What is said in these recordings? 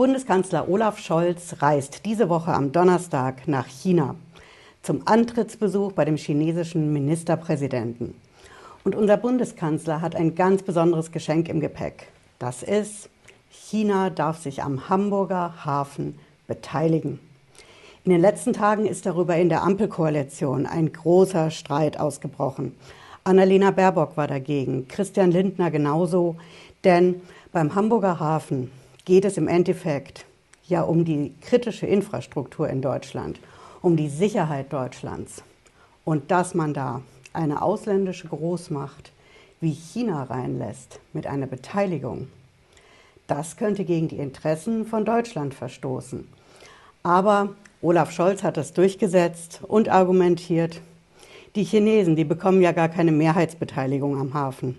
Bundeskanzler Olaf Scholz reist diese Woche am Donnerstag nach China zum Antrittsbesuch bei dem chinesischen Ministerpräsidenten. Und unser Bundeskanzler hat ein ganz besonderes Geschenk im Gepäck. Das ist, China darf sich am Hamburger Hafen beteiligen. In den letzten Tagen ist darüber in der Ampelkoalition ein großer Streit ausgebrochen. Annalena Baerbock war dagegen, Christian Lindner genauso, denn beim Hamburger Hafen geht es im Endeffekt ja um die kritische Infrastruktur in Deutschland, um die Sicherheit Deutschlands. Und dass man da eine ausländische Großmacht wie China reinlässt mit einer Beteiligung, das könnte gegen die Interessen von Deutschland verstoßen. Aber Olaf Scholz hat das durchgesetzt und argumentiert, die Chinesen, die bekommen ja gar keine Mehrheitsbeteiligung am Hafen.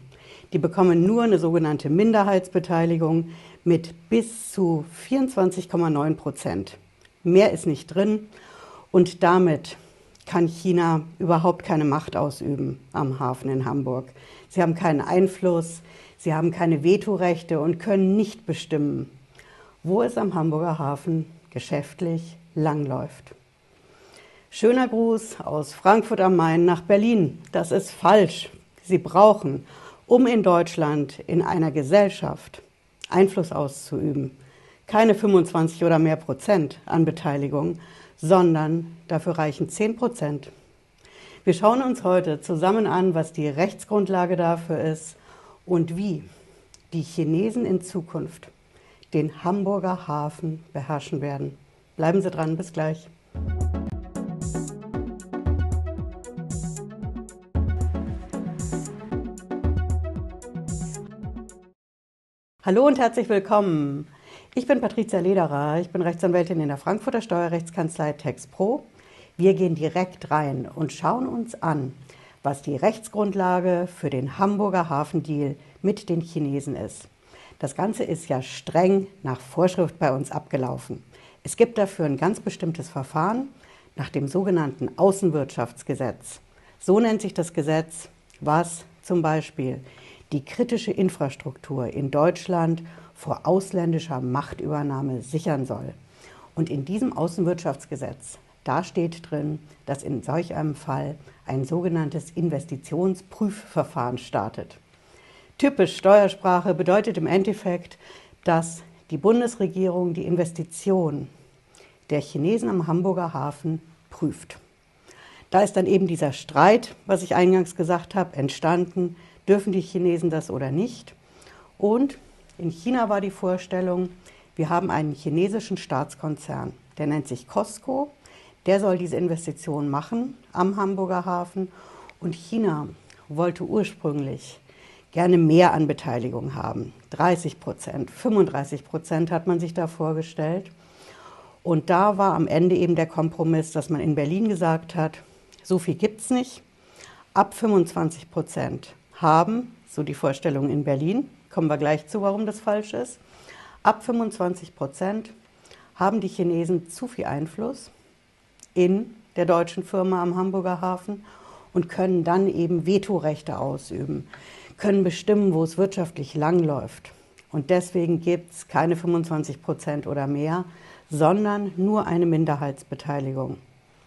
Die bekommen nur eine sogenannte Minderheitsbeteiligung mit bis zu 24,9 Prozent. Mehr ist nicht drin und damit kann China überhaupt keine Macht ausüben am Hafen in Hamburg. Sie haben keinen Einfluss, sie haben keine Vetorechte und können nicht bestimmen, wo es am Hamburger Hafen geschäftlich langläuft. Schöner Gruß aus Frankfurt am Main nach Berlin. Das ist falsch. Sie brauchen, um in Deutschland in einer Gesellschaft Einfluss auszuüben, keine 25 oder mehr Prozent an Beteiligung, sondern dafür reichen 10 Prozent. Wir schauen uns heute zusammen an, was die Rechtsgrundlage dafür ist und wie die Chinesen in Zukunft den Hamburger Hafen beherrschen werden. Bleiben Sie dran, bis gleich. Hallo und herzlich willkommen. Ich bin Patricia Lederer, ich bin Rechtsanwältin in der Frankfurter Steuerrechtskanzlei TexPro. Wir gehen direkt rein und schauen uns an, was die Rechtsgrundlage für den Hamburger Hafendeal mit den Chinesen ist. Das Ganze ist ja streng nach Vorschrift bei uns abgelaufen. Es gibt dafür ein ganz bestimmtes Verfahren nach dem sogenannten Außenwirtschaftsgesetz. So nennt sich das Gesetz, was zum Beispiel die kritische Infrastruktur in Deutschland vor ausländischer Machtübernahme sichern soll. Und in diesem Außenwirtschaftsgesetz, da steht drin, dass in solch einem Fall ein sogenanntes Investitionsprüfverfahren startet. Typisch Steuersprache bedeutet im Endeffekt, dass die Bundesregierung die Investition der Chinesen am Hamburger Hafen prüft. Da ist dann eben dieser Streit, was ich eingangs gesagt habe, entstanden dürfen die Chinesen das oder nicht. Und in China war die Vorstellung, wir haben einen chinesischen Staatskonzern, der nennt sich Costco, der soll diese Investition machen am Hamburger Hafen. Und China wollte ursprünglich gerne mehr an Beteiligung haben. 30 Prozent, 35 Prozent hat man sich da vorgestellt. Und da war am Ende eben der Kompromiss, dass man in Berlin gesagt hat, so viel gibt es nicht. Ab 25 Prozent haben, so die Vorstellung in Berlin, kommen wir gleich zu, warum das falsch ist, ab 25 Prozent haben die Chinesen zu viel Einfluss in der deutschen Firma am Hamburger Hafen und können dann eben Vetorechte ausüben, können bestimmen, wo es wirtschaftlich langläuft. Und deswegen gibt es keine 25 Prozent oder mehr, sondern nur eine Minderheitsbeteiligung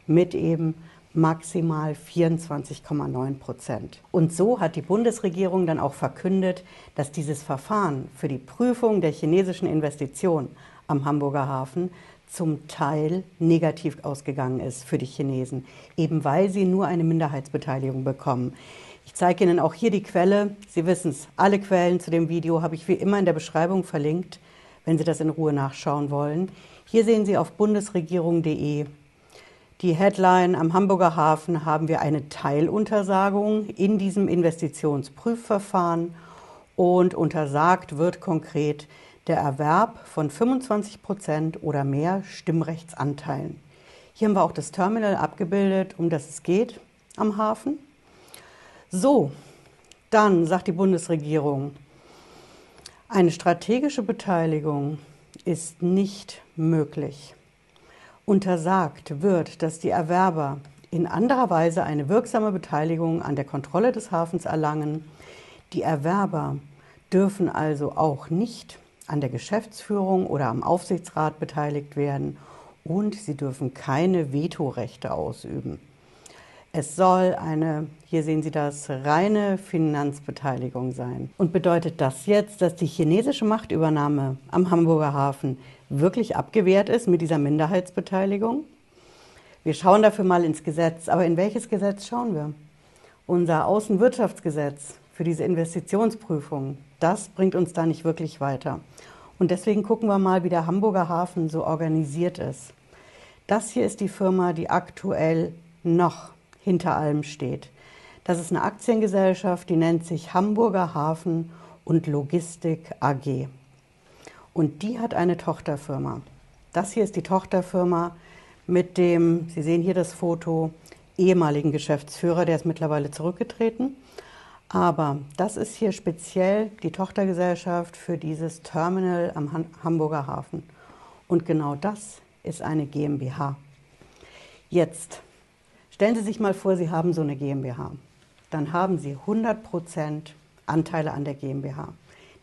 mit eben maximal 24,9 Prozent. Und so hat die Bundesregierung dann auch verkündet, dass dieses Verfahren für die Prüfung der chinesischen Investition am Hamburger Hafen zum Teil negativ ausgegangen ist für die Chinesen, eben weil sie nur eine Minderheitsbeteiligung bekommen. Ich zeige Ihnen auch hier die Quelle. Sie wissen es, alle Quellen zu dem Video habe ich wie immer in der Beschreibung verlinkt, wenn Sie das in Ruhe nachschauen wollen. Hier sehen Sie auf bundesregierung.de die Headline am Hamburger Hafen haben wir eine Teiluntersagung in diesem Investitionsprüfverfahren und untersagt wird konkret der Erwerb von 25 Prozent oder mehr Stimmrechtsanteilen. Hier haben wir auch das Terminal abgebildet, um das es geht am Hafen. So, dann sagt die Bundesregierung, eine strategische Beteiligung ist nicht möglich untersagt wird, dass die Erwerber in anderer Weise eine wirksame Beteiligung an der Kontrolle des Hafens erlangen. Die Erwerber dürfen also auch nicht an der Geschäftsführung oder am Aufsichtsrat beteiligt werden und sie dürfen keine Vetorechte ausüben. Es soll eine, hier sehen Sie das, reine Finanzbeteiligung sein. Und bedeutet das jetzt, dass die chinesische Machtübernahme am Hamburger Hafen wirklich abgewehrt ist mit dieser Minderheitsbeteiligung? Wir schauen dafür mal ins Gesetz. Aber in welches Gesetz schauen wir? Unser Außenwirtschaftsgesetz für diese Investitionsprüfung, das bringt uns da nicht wirklich weiter. Und deswegen gucken wir mal, wie der Hamburger Hafen so organisiert ist. Das hier ist die Firma, die aktuell noch hinter allem steht. Das ist eine Aktiengesellschaft, die nennt sich Hamburger Hafen und Logistik AG. Und die hat eine Tochterfirma. Das hier ist die Tochterfirma mit dem, Sie sehen hier das Foto, ehemaligen Geschäftsführer, der ist mittlerweile zurückgetreten. Aber das ist hier speziell die Tochtergesellschaft für dieses Terminal am Hamburger Hafen. Und genau das ist eine GmbH. Jetzt Stellen Sie sich mal vor, Sie haben so eine GmbH. Dann haben Sie 100% Anteile an der GmbH,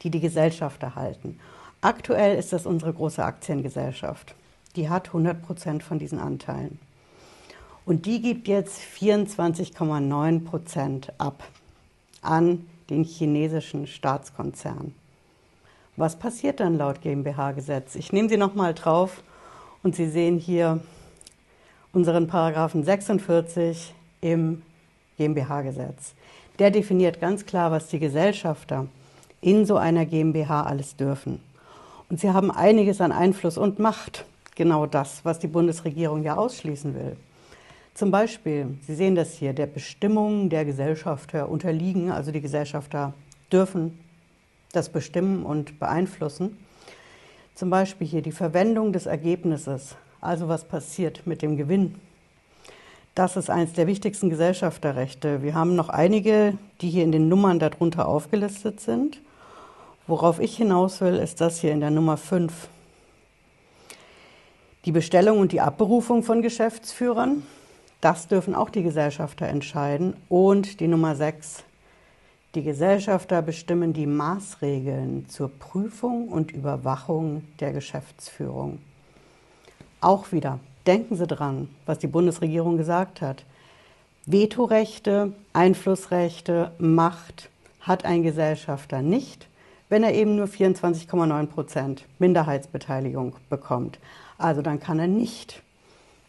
die die Gesellschaft erhalten. Aktuell ist das unsere große Aktiengesellschaft. Die hat 100% von diesen Anteilen. Und die gibt jetzt 24,9% ab an den chinesischen Staatskonzern. Was passiert dann laut GmbH-Gesetz? Ich nehme Sie nochmal drauf und Sie sehen hier unseren Paragraphen 46 im GmbH-Gesetz. Der definiert ganz klar, was die Gesellschafter in so einer GmbH alles dürfen. Und sie haben einiges an Einfluss und Macht. Genau das, was die Bundesregierung ja ausschließen will. Zum Beispiel, Sie sehen das hier, der Bestimmung der Gesellschafter unterliegen, also die Gesellschafter dürfen das bestimmen und beeinflussen. Zum Beispiel hier die Verwendung des Ergebnisses also was passiert mit dem Gewinn. Das ist eines der wichtigsten Gesellschafterrechte. Wir haben noch einige, die hier in den Nummern darunter aufgelistet sind. Worauf ich hinaus will, ist das hier in der Nummer 5. Die Bestellung und die Abberufung von Geschäftsführern, das dürfen auch die Gesellschafter entscheiden. Und die Nummer 6. Die Gesellschafter bestimmen die Maßregeln zur Prüfung und Überwachung der Geschäftsführung. Auch wieder, denken Sie dran, was die Bundesregierung gesagt hat. Vetorechte, Einflussrechte, Macht hat ein Gesellschafter nicht, wenn er eben nur 24,9 Prozent Minderheitsbeteiligung bekommt. Also dann kann er nicht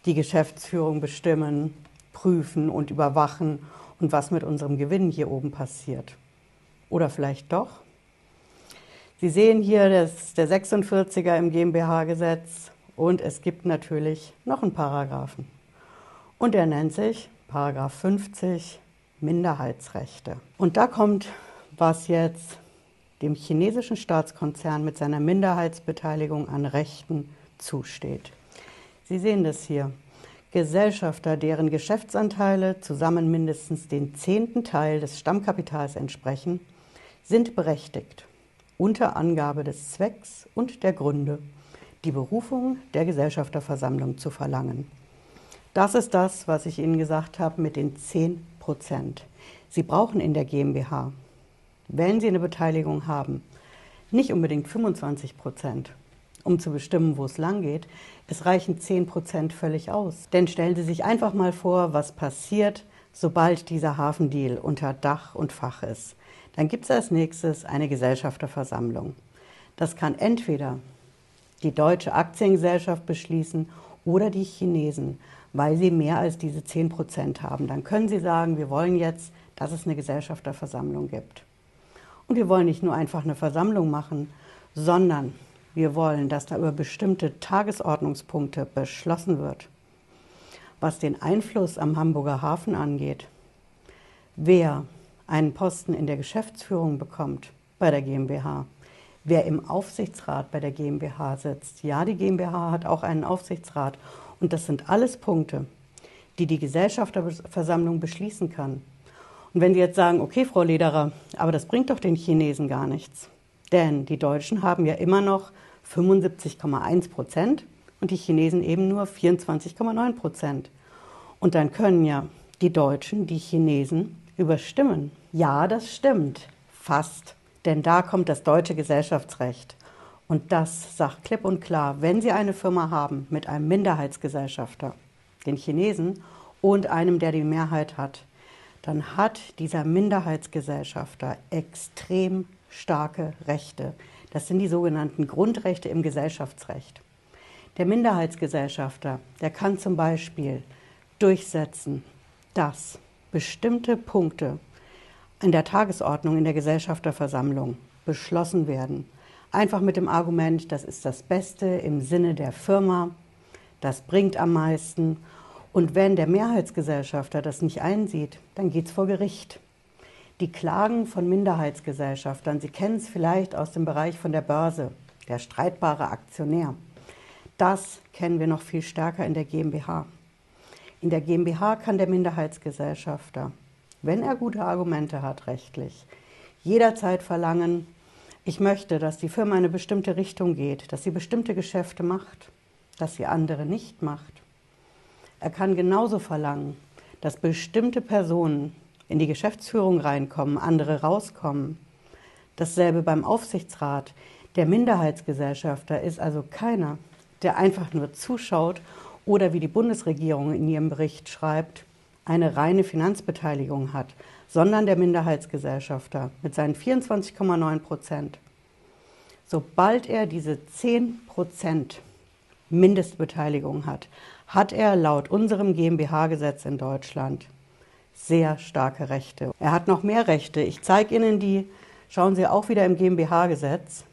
die Geschäftsführung bestimmen, prüfen und überwachen und was mit unserem Gewinn hier oben passiert. Oder vielleicht doch? Sie sehen hier, das der 46er im GmbH-Gesetz und es gibt natürlich noch einen Paragraphen. Und der nennt sich Paragraph 50 Minderheitsrechte. Und da kommt, was jetzt dem chinesischen Staatskonzern mit seiner Minderheitsbeteiligung an Rechten zusteht. Sie sehen das hier. Gesellschafter, deren Geschäftsanteile zusammen mindestens den zehnten Teil des Stammkapitals entsprechen, sind berechtigt, unter Angabe des Zwecks und der Gründe die Berufung der Gesellschafterversammlung zu verlangen. Das ist das, was ich Ihnen gesagt habe mit den 10 Prozent. Sie brauchen in der GmbH, wenn Sie eine Beteiligung haben, nicht unbedingt 25 Prozent, um zu bestimmen, wo es lang geht. Es reichen 10 Prozent völlig aus. Denn stellen Sie sich einfach mal vor, was passiert, sobald dieser Hafendeal unter Dach und Fach ist. Dann gibt es als nächstes eine Gesellschafterversammlung. Das kann entweder die deutsche Aktiengesellschaft beschließen oder die Chinesen, weil sie mehr als diese 10 Prozent haben. Dann können sie sagen, wir wollen jetzt, dass es eine Gesellschafterversammlung gibt. Und wir wollen nicht nur einfach eine Versammlung machen, sondern wir wollen, dass da über bestimmte Tagesordnungspunkte beschlossen wird. Was den Einfluss am Hamburger Hafen angeht, wer einen Posten in der Geschäftsführung bekommt bei der GmbH, wer im Aufsichtsrat bei der GmbH sitzt. Ja, die GmbH hat auch einen Aufsichtsrat. Und das sind alles Punkte, die die Gesellschafterversammlung beschließen kann. Und wenn Sie jetzt sagen, okay, Frau Lederer, aber das bringt doch den Chinesen gar nichts. Denn die Deutschen haben ja immer noch 75,1 Prozent und die Chinesen eben nur 24,9 Prozent. Und dann können ja die Deutschen die Chinesen überstimmen. Ja, das stimmt. Fast denn da kommt das deutsche Gesellschaftsrecht Und das sagt klipp und klar, wenn Sie eine Firma haben mit einem Minderheitsgesellschafter, den Chinesen, und einem, der die Mehrheit hat, dann hat dieser Minderheitsgesellschafter extrem starke Rechte. Das sind die sogenannten Grundrechte im Gesellschaftsrecht. Der Minderheitsgesellschafter, der kann zum Beispiel durchsetzen, dass bestimmte Punkte in der Tagesordnung in der Gesellschafterversammlung beschlossen werden. Einfach mit dem Argument, das ist das Beste im Sinne der Firma, das bringt am meisten. Und wenn der Mehrheitsgesellschafter das nicht einsieht, dann geht es vor Gericht. Die Klagen von Minderheitsgesellschaftern, Sie kennen es vielleicht aus dem Bereich von der Börse, der streitbare Aktionär. Das kennen wir noch viel stärker in der GmbH. In der GmbH kann der Minderheitsgesellschafter, wenn er gute Argumente hat rechtlich, jederzeit verlangen, ich möchte, dass die Firma in eine bestimmte Richtung geht, dass sie bestimmte Geschäfte macht, dass sie andere nicht macht. Er kann genauso verlangen, dass bestimmte Personen in die Geschäftsführung reinkommen, andere rauskommen. Dasselbe beim Aufsichtsrat. Der Minderheitsgesellschafter ist also keiner, der einfach nur zuschaut oder wie die Bundesregierung in ihrem Bericht schreibt, eine reine Finanzbeteiligung hat, sondern der Minderheitsgesellschafter mit seinen 24,9 Prozent. Sobald er diese 10 Prozent Mindestbeteiligung hat, hat er laut unserem GmbH-Gesetz in Deutschland sehr starke Rechte. Er hat noch mehr Rechte. Ich zeige Ihnen die. Schauen Sie auch wieder im GmbH-Gesetz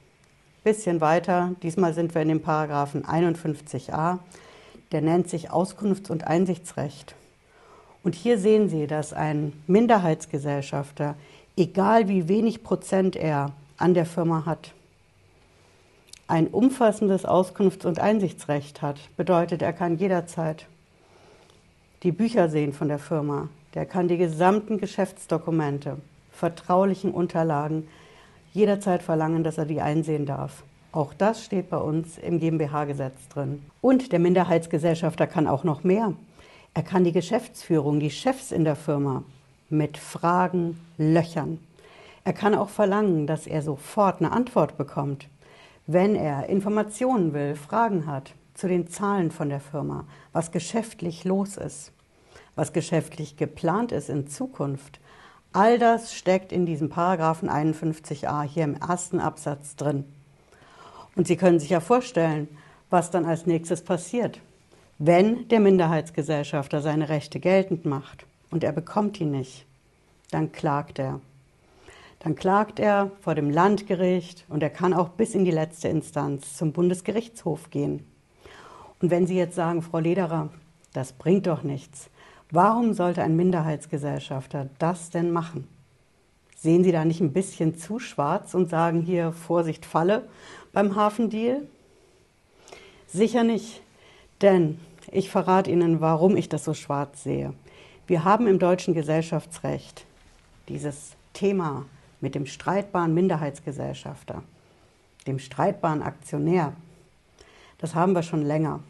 bisschen weiter. Diesmal sind wir in dem Paragraphen 51a. Der nennt sich Auskunfts- und Einsichtsrecht. Und hier sehen Sie, dass ein Minderheitsgesellschafter, egal wie wenig Prozent er an der Firma hat, ein umfassendes Auskunfts- und Einsichtsrecht hat. Bedeutet, er kann jederzeit die Bücher sehen von der Firma. Der kann die gesamten Geschäftsdokumente, vertraulichen Unterlagen jederzeit verlangen, dass er die einsehen darf. Auch das steht bei uns im GmbH-Gesetz drin. Und der Minderheitsgesellschafter kann auch noch mehr. Er kann die Geschäftsführung, die Chefs in der Firma mit Fragen löchern. Er kann auch verlangen, dass er sofort eine Antwort bekommt, wenn er Informationen will, Fragen hat zu den Zahlen von der Firma, was geschäftlich los ist, was geschäftlich geplant ist in Zukunft, All das steckt in diesem Paragraphen 51a hier im ersten Absatz drin. Und Sie können sich ja vorstellen, was dann als nächstes passiert. Wenn der Minderheitsgesellschafter seine Rechte geltend macht und er bekommt die nicht, dann klagt er. Dann klagt er vor dem Landgericht und er kann auch bis in die letzte Instanz zum Bundesgerichtshof gehen. Und wenn Sie jetzt sagen, Frau Lederer, das bringt doch nichts, Warum sollte ein Minderheitsgesellschafter das denn machen? Sehen Sie da nicht ein bisschen zu schwarz und sagen hier Vorsicht Falle beim Hafendeal? Sicher nicht, denn ich verrate Ihnen, warum ich das so schwarz sehe. Wir haben im deutschen Gesellschaftsrecht dieses Thema mit dem streitbaren Minderheitsgesellschafter, dem streitbaren Aktionär. Das haben wir schon länger.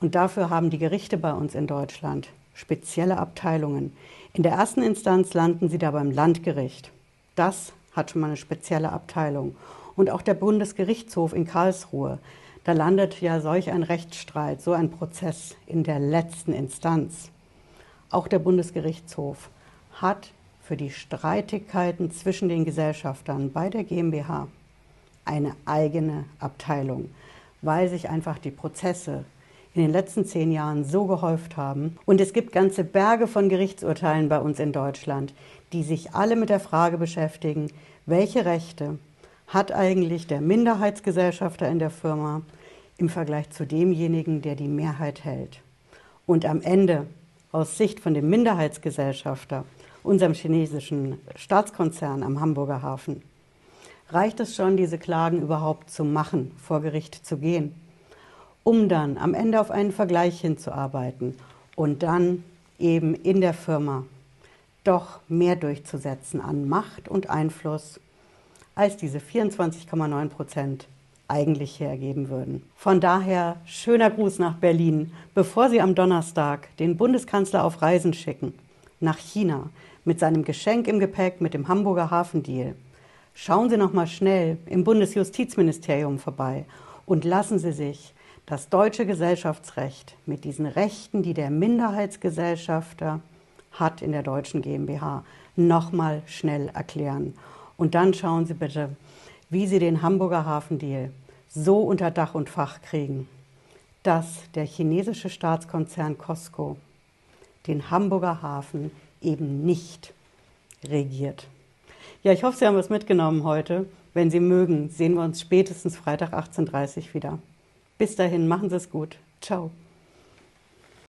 Und dafür haben die Gerichte bei uns in Deutschland spezielle Abteilungen. In der ersten Instanz landen sie da beim Landgericht. Das hat schon mal eine spezielle Abteilung. Und auch der Bundesgerichtshof in Karlsruhe. Da landet ja solch ein Rechtsstreit, so ein Prozess in der letzten Instanz. Auch der Bundesgerichtshof hat für die Streitigkeiten zwischen den Gesellschaftern bei der GmbH eine eigene Abteilung, weil sich einfach die Prozesse in den letzten zehn Jahren so gehäuft haben. Und es gibt ganze Berge von Gerichtsurteilen bei uns in Deutschland, die sich alle mit der Frage beschäftigen, welche Rechte hat eigentlich der Minderheitsgesellschafter in der Firma im Vergleich zu demjenigen, der die Mehrheit hält. Und am Ende, aus Sicht von dem Minderheitsgesellschafter, unserem chinesischen Staatskonzern am Hamburger Hafen, reicht es schon, diese Klagen überhaupt zu machen, vor Gericht zu gehen um dann am Ende auf einen Vergleich hinzuarbeiten und dann eben in der Firma doch mehr durchzusetzen an Macht und Einfluss, als diese 24,9 Prozent eigentlich hergeben würden. Von daher schöner Gruß nach Berlin, bevor Sie am Donnerstag den Bundeskanzler auf Reisen schicken, nach China, mit seinem Geschenk im Gepäck mit dem Hamburger Hafendeal. Schauen Sie noch mal schnell im Bundesjustizministerium vorbei und lassen Sie sich das deutsche Gesellschaftsrecht mit diesen Rechten, die der Minderheitsgesellschafter hat in der deutschen GmbH, noch mal schnell erklären. Und dann schauen Sie bitte, wie Sie den Hamburger Hafendeal so unter Dach und Fach kriegen, dass der chinesische Staatskonzern Costco den Hamburger Hafen eben nicht regiert. Ja, ich hoffe, Sie haben was mitgenommen heute. Wenn Sie mögen, sehen wir uns spätestens Freitag 18.30 Uhr wieder. Bis dahin, machen Sie es gut. Ciao.